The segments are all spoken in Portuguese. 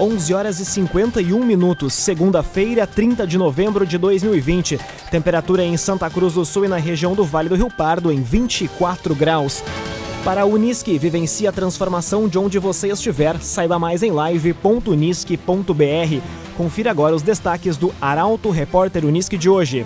11 horas e 51 minutos, segunda-feira, 30 de novembro de 2020. Temperatura em Santa Cruz do Sul e na região do Vale do Rio Pardo em 24 graus. Para a Unisque, vivencie a transformação de onde você estiver. Saiba mais em live.unisque.br. Confira agora os destaques do Arauto Repórter Unisque de hoje.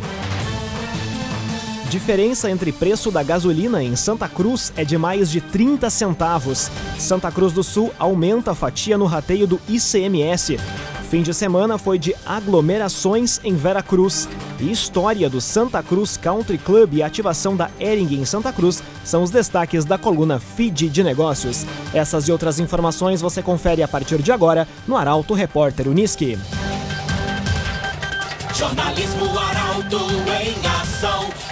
Diferença entre preço da gasolina em Santa Cruz é de mais de 30 centavos. Santa Cruz do Sul aumenta a fatia no rateio do ICMS. Fim de semana foi de aglomerações em Vera Cruz. E história do Santa Cruz Country Club e ativação da Ering em Santa Cruz são os destaques da coluna Feed de Negócios. Essas e outras informações você confere a partir de agora no Arauto Repórter Uniski. Jornalismo Arauto em ação.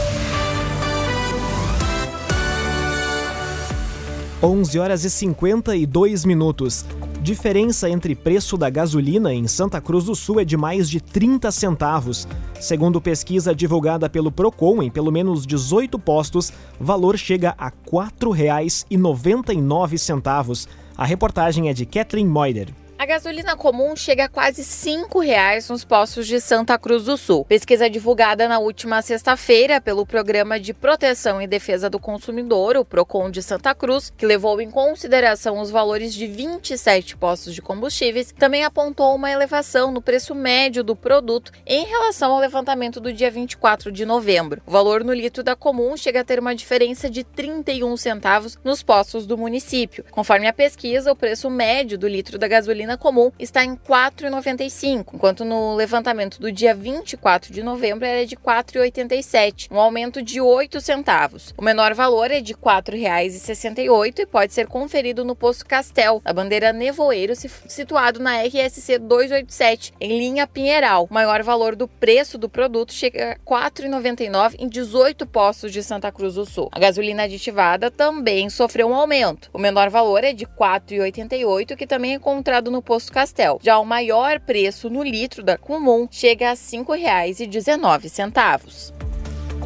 11 horas e 52 minutos. Diferença entre preço da gasolina em Santa Cruz do Sul é de mais de 30 centavos. Segundo pesquisa divulgada pelo Procon em pelo menos 18 postos, valor chega a R$ 4,99. A reportagem é de Kathleen Moider. A gasolina comum chega a quase R$ reais nos postos de Santa Cruz do Sul. Pesquisa divulgada na última sexta-feira pelo Programa de Proteção e Defesa do Consumidor, o Procon de Santa Cruz, que levou em consideração os valores de 27 postos de combustíveis, também apontou uma elevação no preço médio do produto em relação ao levantamento do dia 24 de novembro. O valor no litro da comum chega a ter uma diferença de 31 centavos nos postos do município. Conforme a pesquisa, o preço médio do litro da gasolina gasolina comum está em R$ 4,95, enquanto no levantamento do dia 24 de novembro era de R$ 4,87, um aumento de 8 centavos. O menor valor é de R$ 4,68 e pode ser conferido no posto Castel, da bandeira Nevoeiro, situado na RSC 287, em linha Pinheiral. O maior valor do preço do produto chega a R$ 4,99 em 18 postos de Santa Cruz do Sul. A gasolina aditivada também sofreu um aumento. O menor valor é de R$ 4,88, que também é encontrado no posto Castel. Já o maior preço no litro da comum chega a R$ 5,19.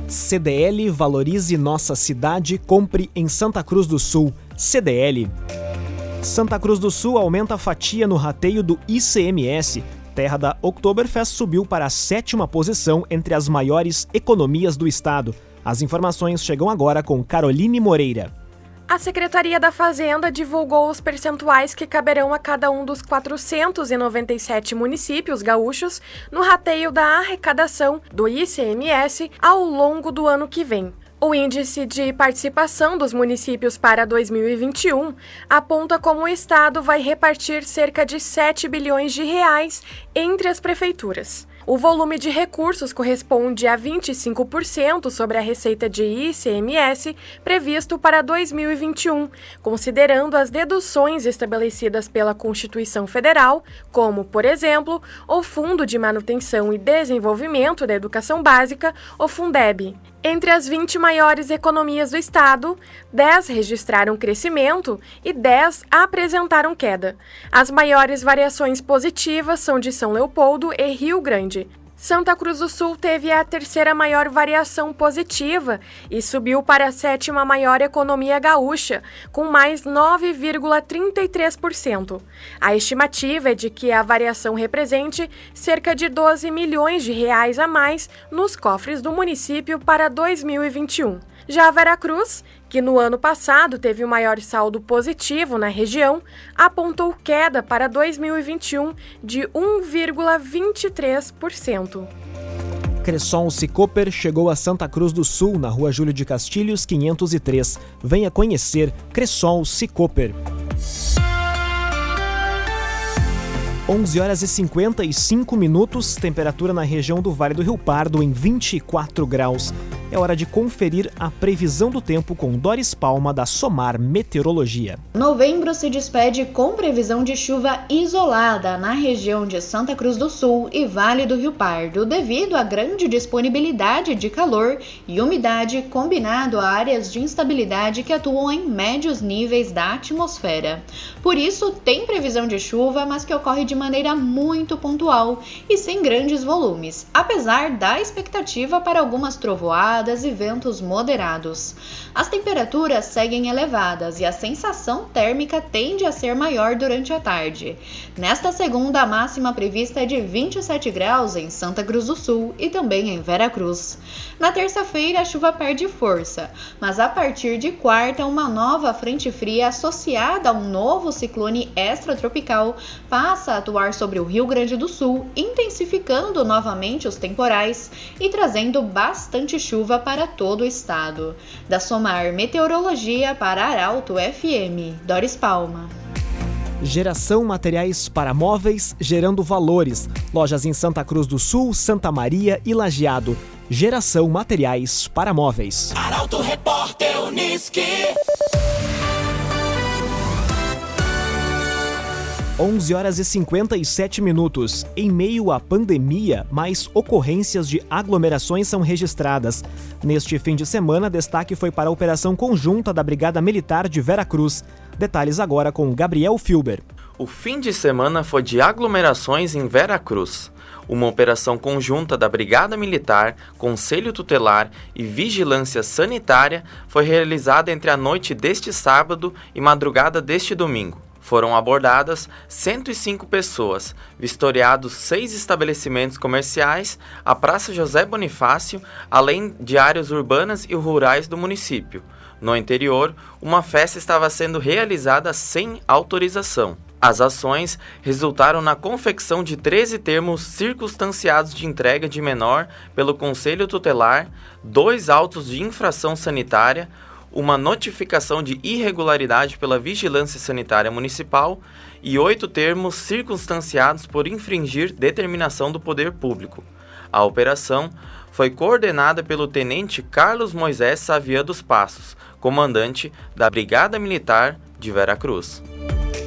CDL valorize nossa cidade, compre em Santa Cruz do Sul. CDL. Santa Cruz do Sul aumenta a fatia no rateio do ICMS. Terra da Oktoberfest subiu para a sétima posição entre as maiores economias do estado. As informações chegam agora com Caroline Moreira. A Secretaria da Fazenda divulgou os percentuais que caberão a cada um dos 497 municípios gaúchos no rateio da arrecadação do ICMS ao longo do ano que vem. O índice de participação dos municípios para 2021 aponta como o estado vai repartir cerca de 7 bilhões de reais entre as prefeituras. O volume de recursos corresponde a 25% sobre a receita de ICMS previsto para 2021, considerando as deduções estabelecidas pela Constituição Federal, como, por exemplo, o Fundo de Manutenção e Desenvolvimento da Educação Básica, o Fundeb. Entre as 20 maiores economias do estado, 10 registraram crescimento e 10 apresentaram queda. As maiores variações positivas são de São Leopoldo e Rio Grande. Santa Cruz do Sul teve a terceira maior variação positiva e subiu para a sétima maior economia gaúcha, com mais 9,33%. A estimativa é de que a variação represente cerca de 12 milhões de reais a mais nos cofres do município para 2021. Já a Veracruz, que no ano passado teve o maior saldo positivo na região, apontou queda para 2021 de 1,23%. Cresson Cicoper chegou a Santa Cruz do Sul, na rua Júlio de Castilhos, 503. Venha conhecer Cresson Cicoper. 11 horas e 55 minutos, temperatura na região do Vale do Rio Pardo em 24 graus. É hora de conferir a previsão do tempo com Doris Palma da Somar Meteorologia. Novembro se despede com previsão de chuva isolada na região de Santa Cruz do Sul e Vale do Rio Pardo, devido à grande disponibilidade de calor e umidade combinado a áreas de instabilidade que atuam em médios níveis da atmosfera. Por isso, tem previsão de chuva, mas que ocorre de maneira muito pontual e sem grandes volumes, apesar da expectativa para algumas trovoadas e ventos moderados. As temperaturas seguem elevadas e a sensação térmica tende a ser maior durante a tarde. Nesta segunda, a máxima prevista é de 27 graus em Santa Cruz do Sul e também em Vera Cruz. Na terça-feira, a chuva perde força, mas a partir de quarta, uma nova frente fria associada a um novo ciclone extratropical passa a atuar sobre o Rio Grande do Sul, intensificando novamente os temporais e trazendo bastante chuva para todo o estado. Da Somar Meteorologia para Arauto FM, Doris Palma. Geração materiais para móveis, gerando valores. Lojas em Santa Cruz do Sul, Santa Maria e Lajeado. Geração materiais para móveis. Arauto Repórter Uniski. 11 horas e 57 minutos. Em meio à pandemia, mais ocorrências de aglomerações são registradas. Neste fim de semana, destaque foi para a operação conjunta da Brigada Militar de Vera Cruz. Detalhes agora com Gabriel Filber. O fim de semana foi de aglomerações em Vera Cruz. Uma operação conjunta da Brigada Militar, Conselho Tutelar e Vigilância Sanitária foi realizada entre a noite deste sábado e madrugada deste domingo. Foram abordadas 105 pessoas, vistoriados seis estabelecimentos comerciais, a Praça José Bonifácio, além de áreas urbanas e rurais do município. No interior, uma festa estava sendo realizada sem autorização. As ações resultaram na confecção de 13 termos circunstanciados de entrega de menor pelo Conselho Tutelar, dois autos de infração sanitária, uma notificação de irregularidade pela Vigilância Sanitária Municipal e oito termos circunstanciados por infringir determinação do poder público. A operação foi coordenada pelo Tenente Carlos Moisés Savia dos Passos, comandante da Brigada Militar de Veracruz.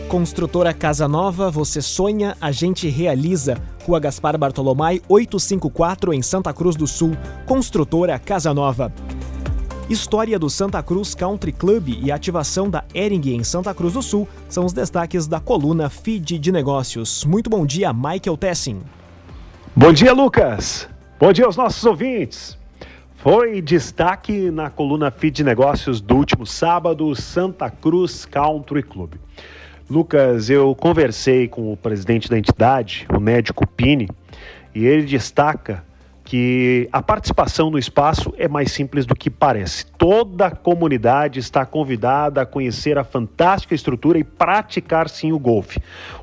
Construtora Casa Nova, você sonha, a gente realiza. Rua Gaspar Bartolomai, 854 em Santa Cruz do Sul. Construtora Casa Nova. História do Santa Cruz Country Club e ativação da Ering em Santa Cruz do Sul são os destaques da coluna Feed de Negócios. Muito bom dia, Michael Tessin. Bom dia, Lucas. Bom dia aos nossos ouvintes. Foi destaque na coluna Feed de Negócios do último sábado, Santa Cruz Country Club. Lucas, eu conversei com o presidente da entidade, o médico Pini, e ele destaca que a participação no espaço é mais simples do que parece. Toda a comunidade está convidada a conhecer a fantástica estrutura e praticar sim o golfe.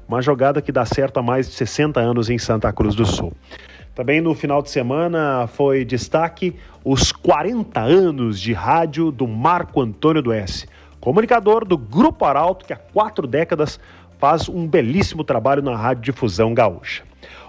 Uma jogada que dá certo há mais de 60 anos em Santa Cruz do Sul. Também no final de semana foi destaque os 40 anos de rádio do Marco Antônio do S, comunicador do Grupo Arauto que há quatro décadas faz um belíssimo trabalho na rádio difusão gaúcha.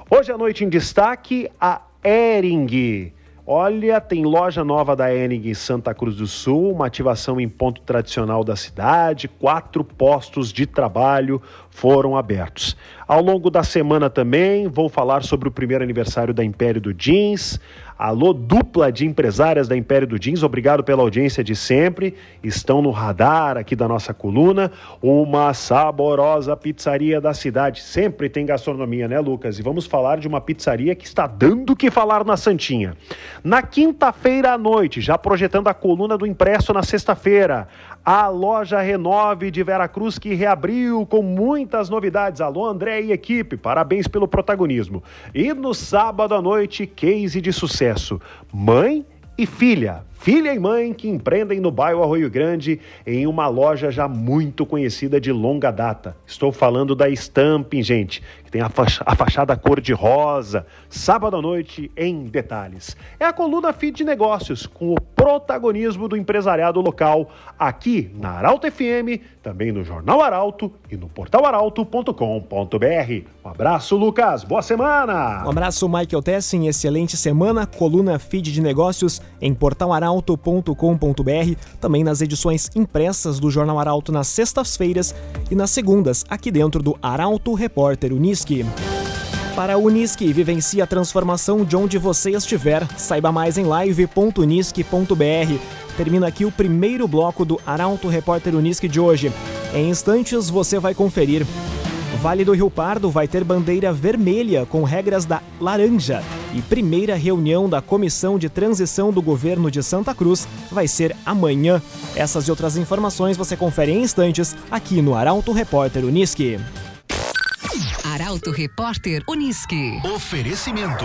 Hoje à noite em destaque a Ering. Olha, tem loja nova da Ering em Santa Cruz do Sul, uma ativação em ponto tradicional da cidade, quatro postos de trabalho foram abertos. Ao longo da semana também vou falar sobre o primeiro aniversário da Império do Jeans, Alô, dupla de empresárias da Império do Jeans, obrigado pela audiência de sempre. Estão no radar aqui da nossa coluna. Uma saborosa pizzaria da cidade. Sempre tem gastronomia, né, Lucas? E vamos falar de uma pizzaria que está dando o que falar na Santinha. Na quinta-feira à noite, já projetando a coluna do impresso na sexta-feira, a loja Renove de Veracruz que reabriu com muitas novidades. Alô, André e equipe, parabéns pelo protagonismo. E no sábado à noite, case de sucesso: mãe e filha filha e mãe que empreendem no bairro Arroio Grande em uma loja já muito conhecida de longa data. Estou falando da Stamping, gente, que tem a, a fachada cor-de-rosa, sábado à noite em detalhes. É a coluna Feed de Negócios, com o protagonismo do empresariado local, aqui na Arauto FM, também no Jornal Arauto e no portal arauto.com.br. Um abraço, Lucas. Boa semana! Um abraço, Michael Tessin. Excelente semana. Coluna Feed de Negócios em portalaralto.com.br. Também nas edições impressas do Jornal Arauto nas sextas-feiras e nas segundas, aqui dentro do Arauto Repórter Uniski. Para a Unisque, vivencie a transformação de onde você estiver. Saiba mais em live.unisque.br. Termina aqui o primeiro bloco do Arauto Repórter Unisque de hoje. Em instantes você vai conferir. Vale do Rio Pardo vai ter bandeira vermelha com regras da laranja. E primeira reunião da Comissão de Transição do Governo de Santa Cruz vai ser amanhã. Essas e outras informações você confere em instantes aqui no Arauto Repórter Unisque. Arauto Repórter Unisque. Oferecimento.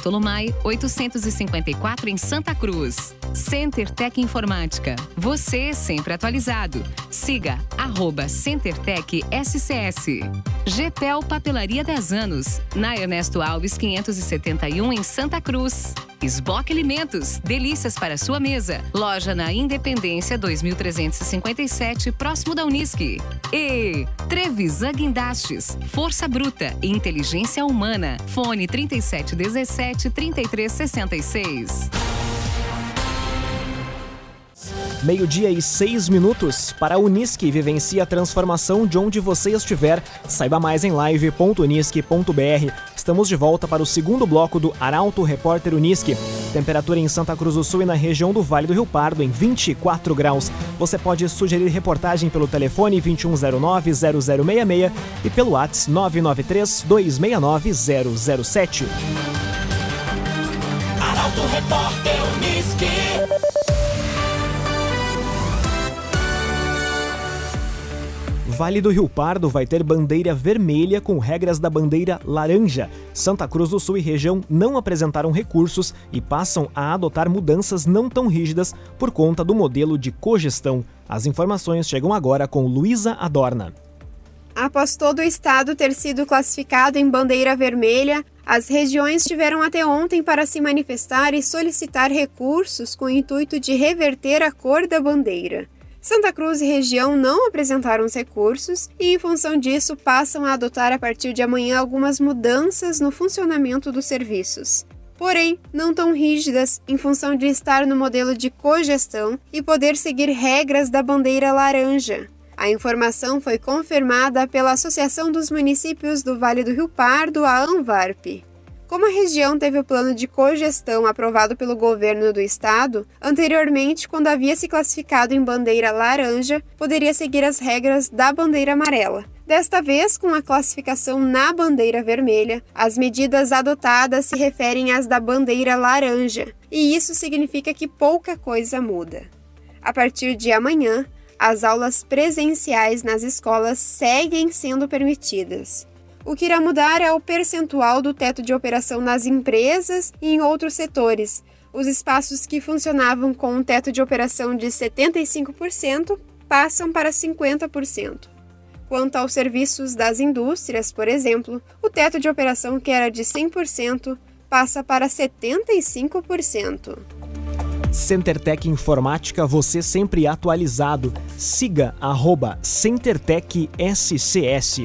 Bartolomai, 854 em Santa Cruz. Center Tech Informática. Você sempre atualizado. Siga arroba CenterTech SCS. GPEL Papelaria 10 anos. Na Ernesto Alves 571 em Santa Cruz. Esboque Alimentos, delícias para sua mesa. Loja na Independência 2357, próximo da Unisque. E Trevisan Guindastes, Força Bruta e Inteligência Humana. Fone 3717 3366. Meio-dia e seis minutos para a Unisque. Vivencie a transformação de onde você estiver. Saiba mais em live.unisque.br. Estamos de volta para o segundo bloco do Arauto Repórter Unisque. Temperatura em Santa Cruz do Sul e na região do Vale do Rio Pardo em 24 graus. Você pode sugerir reportagem pelo telefone 2109-0066 e pelo WhatsApp 993-269-007. Arauto Repórter Unisque. Vale do Rio Pardo vai ter bandeira vermelha com regras da bandeira laranja. Santa Cruz do Sul e região não apresentaram recursos e passam a adotar mudanças não tão rígidas por conta do modelo de cogestão. As informações chegam agora com Luísa Adorna. Após todo o estado ter sido classificado em bandeira vermelha, as regiões tiveram até ontem para se manifestar e solicitar recursos com o intuito de reverter a cor da bandeira. Santa Cruz e região não apresentaram os recursos e, em função disso, passam a adotar a partir de amanhã algumas mudanças no funcionamento dos serviços. Porém, não tão rígidas, em função de estar no modelo de cogestão e poder seguir regras da bandeira laranja. A informação foi confirmada pela Associação dos Municípios do Vale do Rio Pardo, a ANVARP. Como a região teve o plano de cogestão aprovado pelo governo do estado, anteriormente, quando havia se classificado em bandeira laranja, poderia seguir as regras da bandeira amarela. Desta vez, com a classificação na bandeira vermelha, as medidas adotadas se referem às da bandeira laranja, e isso significa que pouca coisa muda. A partir de amanhã, as aulas presenciais nas escolas seguem sendo permitidas. O que irá mudar é o percentual do teto de operação nas empresas e em outros setores. Os espaços que funcionavam com um teto de operação de 75% passam para 50%. Quanto aos serviços das indústrias, por exemplo, o teto de operação que era de 100% passa para 75%. CenterTech Informática, você sempre atualizado. Siga arroba CenterTech SCS.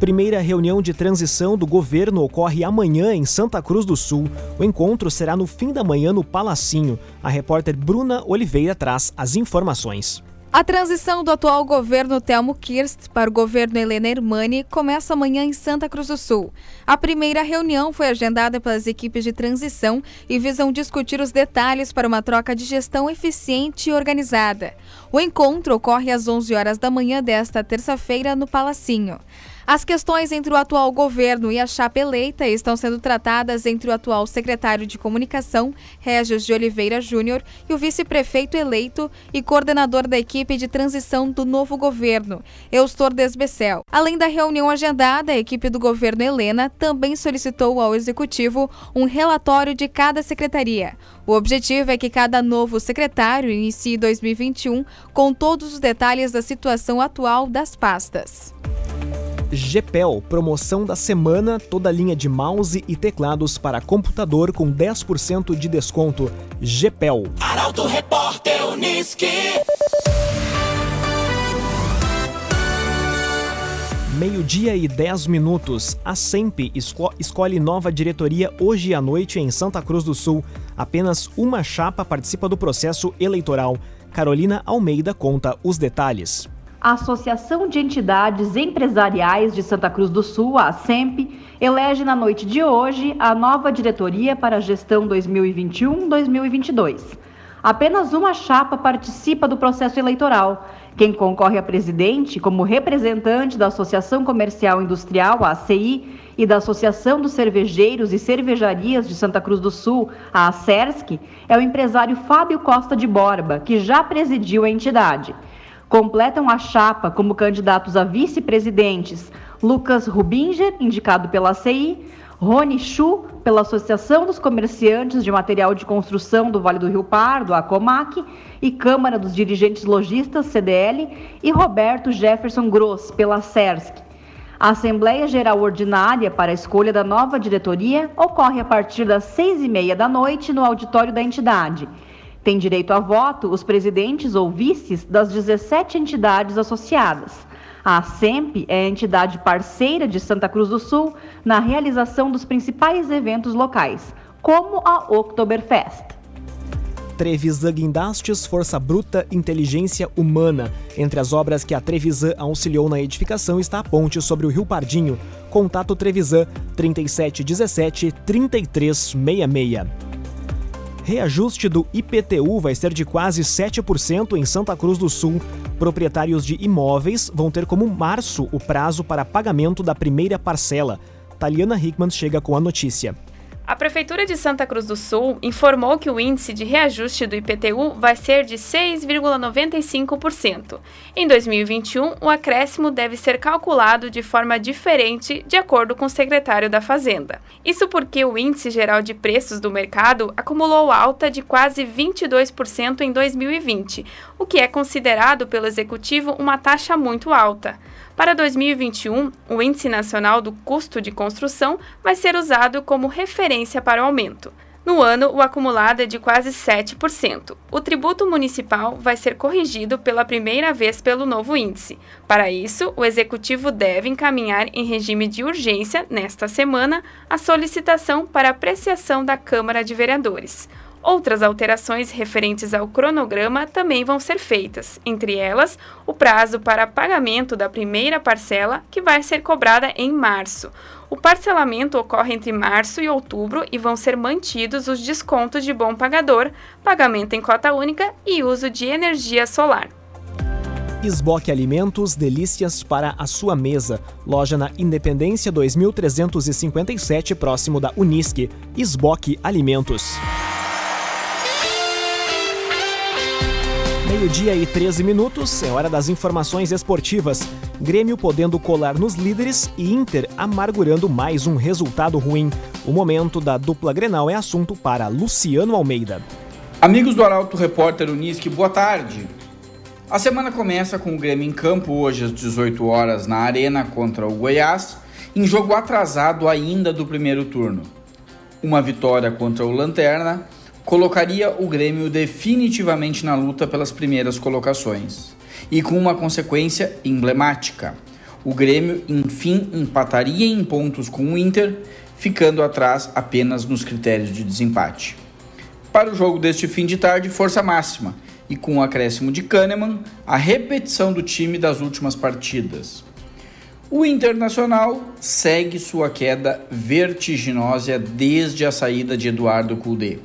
Primeira reunião de transição do governo ocorre amanhã em Santa Cruz do Sul. O encontro será no fim da manhã no Palacinho. A repórter Bruna Oliveira traz as informações. A transição do atual governo Telmo Kirst para o governo Helena Hermani começa amanhã em Santa Cruz do Sul. A primeira reunião foi agendada pelas equipes de transição e visam discutir os detalhes para uma troca de gestão eficiente e organizada. O encontro ocorre às 11 horas da manhã desta terça-feira no Palacinho. As questões entre o atual governo e a chapa eleita estão sendo tratadas entre o atual secretário de Comunicação, Regis de Oliveira Júnior, e o vice-prefeito eleito e coordenador da equipe de transição do novo governo, Eustor Desbecel. Além da reunião agendada, a equipe do governo Helena também solicitou ao executivo um relatório de cada secretaria. O objetivo é que cada novo secretário inicie 2021 com todos os detalhes da situação atual das pastas. GPEL, promoção da semana, toda linha de mouse e teclados para computador com 10% de desconto. GPEL. Arauto Repórter Uniski. Meio-dia e 10 minutos. A SEMP esco escolhe nova diretoria hoje à noite em Santa Cruz do Sul. Apenas uma chapa participa do processo eleitoral. Carolina Almeida conta os detalhes. A Associação de Entidades Empresariais de Santa Cruz do Sul, a ASEMP, elege na noite de hoje a nova diretoria para a gestão 2021-2022. Apenas uma chapa participa do processo eleitoral. Quem concorre a presidente, como representante da Associação Comercial Industrial, a ACI, e da Associação dos Cervejeiros e Cervejarias de Santa Cruz do Sul, a ACERSC, é o empresário Fábio Costa de Borba, que já presidiu a entidade. Completam a chapa como candidatos a vice-presidentes Lucas Rubinger, indicado pela CI, Rony Chu, pela Associação dos Comerciantes de Material de Construção do Vale do Rio Pardo, a COMAC, e Câmara dos Dirigentes Logistas, CDL, e Roberto Jefferson Gross, pela CERSC. A Assembleia Geral Ordinária para a escolha da nova diretoria ocorre a partir das seis e meia da noite no auditório da entidade tem direito a voto os presidentes ou vices das 17 entidades associadas. A SEMP é a entidade parceira de Santa Cruz do Sul na realização dos principais eventos locais, como a Oktoberfest. Trevisan Guindastes, Força Bruta, Inteligência Humana. Entre as obras que a Trevisan auxiliou na edificação está a ponte sobre o Rio Pardinho. Contato Trevisan 3717 3366 reajuste do IPTU vai ser de quase 7% em Santa Cruz do Sul. Proprietários de imóveis vão ter como março o prazo para pagamento da primeira parcela. Taliana Hickman chega com a notícia. A Prefeitura de Santa Cruz do Sul informou que o índice de reajuste do IPTU vai ser de 6,95%. Em 2021, o acréscimo deve ser calculado de forma diferente, de acordo com o secretário da Fazenda. Isso porque o índice geral de preços do mercado acumulou alta de quase 22% em 2020, o que é considerado pelo executivo uma taxa muito alta. Para 2021, o Índice Nacional do Custo de Construção vai ser usado como referência para o aumento. No ano, o acumulado é de quase 7%. O tributo municipal vai ser corrigido pela primeira vez pelo novo índice. Para isso, o executivo deve encaminhar em regime de urgência, nesta semana, a solicitação para apreciação da Câmara de Vereadores. Outras alterações referentes ao cronograma também vão ser feitas, entre elas o prazo para pagamento da primeira parcela, que vai ser cobrada em março. O parcelamento ocorre entre março e outubro e vão ser mantidos os descontos de bom pagador, pagamento em cota única e uso de energia solar. Esboque Alimentos, delícias para a sua mesa. Loja na Independência 2357, próximo da Unisque. Esboque Alimentos. Meio-dia e 13 minutos, é hora das informações esportivas. Grêmio podendo colar nos líderes e Inter amargurando mais um resultado ruim. O momento da dupla Grenal é assunto para Luciano Almeida. Amigos do Arauto Repórter Unisque, boa tarde. A semana começa com o Grêmio em campo hoje às 18 horas na Arena contra o Goiás, em jogo atrasado ainda do primeiro turno. Uma vitória contra o Lanterna colocaria o Grêmio definitivamente na luta pelas primeiras colocações. E com uma consequência emblemática: o Grêmio enfim empataria em pontos com o Inter, ficando atrás apenas nos critérios de desempate. Para o jogo deste fim de tarde, força máxima e com o acréscimo de Kahneman, a repetição do time das últimas partidas. O Internacional segue sua queda vertiginosa desde a saída de Eduardo Cudê.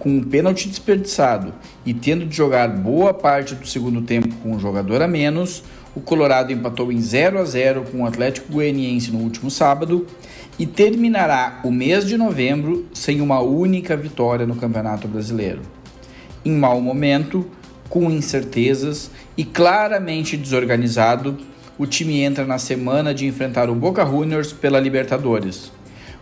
Com um pênalti desperdiçado e tendo de jogar boa parte do segundo tempo com um jogador a menos, o Colorado empatou em 0 a 0 com o Atlético Goianiense no último sábado e terminará o mês de novembro sem uma única vitória no Campeonato Brasileiro. Em mau momento, com incertezas e claramente desorganizado, o time entra na semana de enfrentar o Boca Juniors pela Libertadores,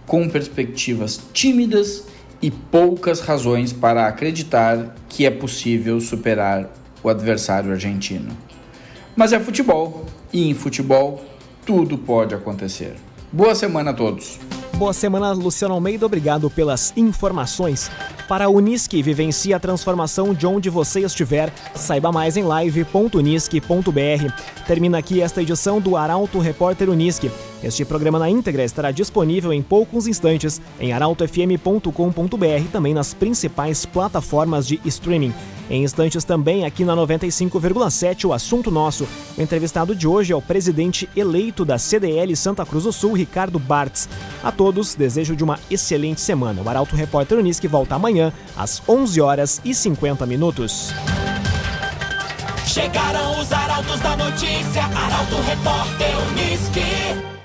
com perspectivas tímidas e poucas razões para acreditar que é possível superar o adversário argentino. Mas é futebol, e em futebol tudo pode acontecer. Boa semana a todos. Boa semana, Luciano Almeida. Obrigado pelas informações. Para a Unisque, vivencie a transformação de onde você estiver. Saiba mais em live.unisque.br. Termina aqui esta edição do Arauto Repórter Unisque. Este programa na íntegra estará disponível em poucos instantes em arautofm.com.br e também nas principais plataformas de streaming. Em instantes também aqui na 95,7 o assunto nosso. O entrevistado de hoje é o presidente eleito da CDL Santa Cruz do Sul, Ricardo Bartz. A todos desejo de uma excelente semana. O Arauto Repórter Unisque volta amanhã às 11 horas e 50 minutos. Chegaram os arautos da notícia, Arauto Repórter Unisque.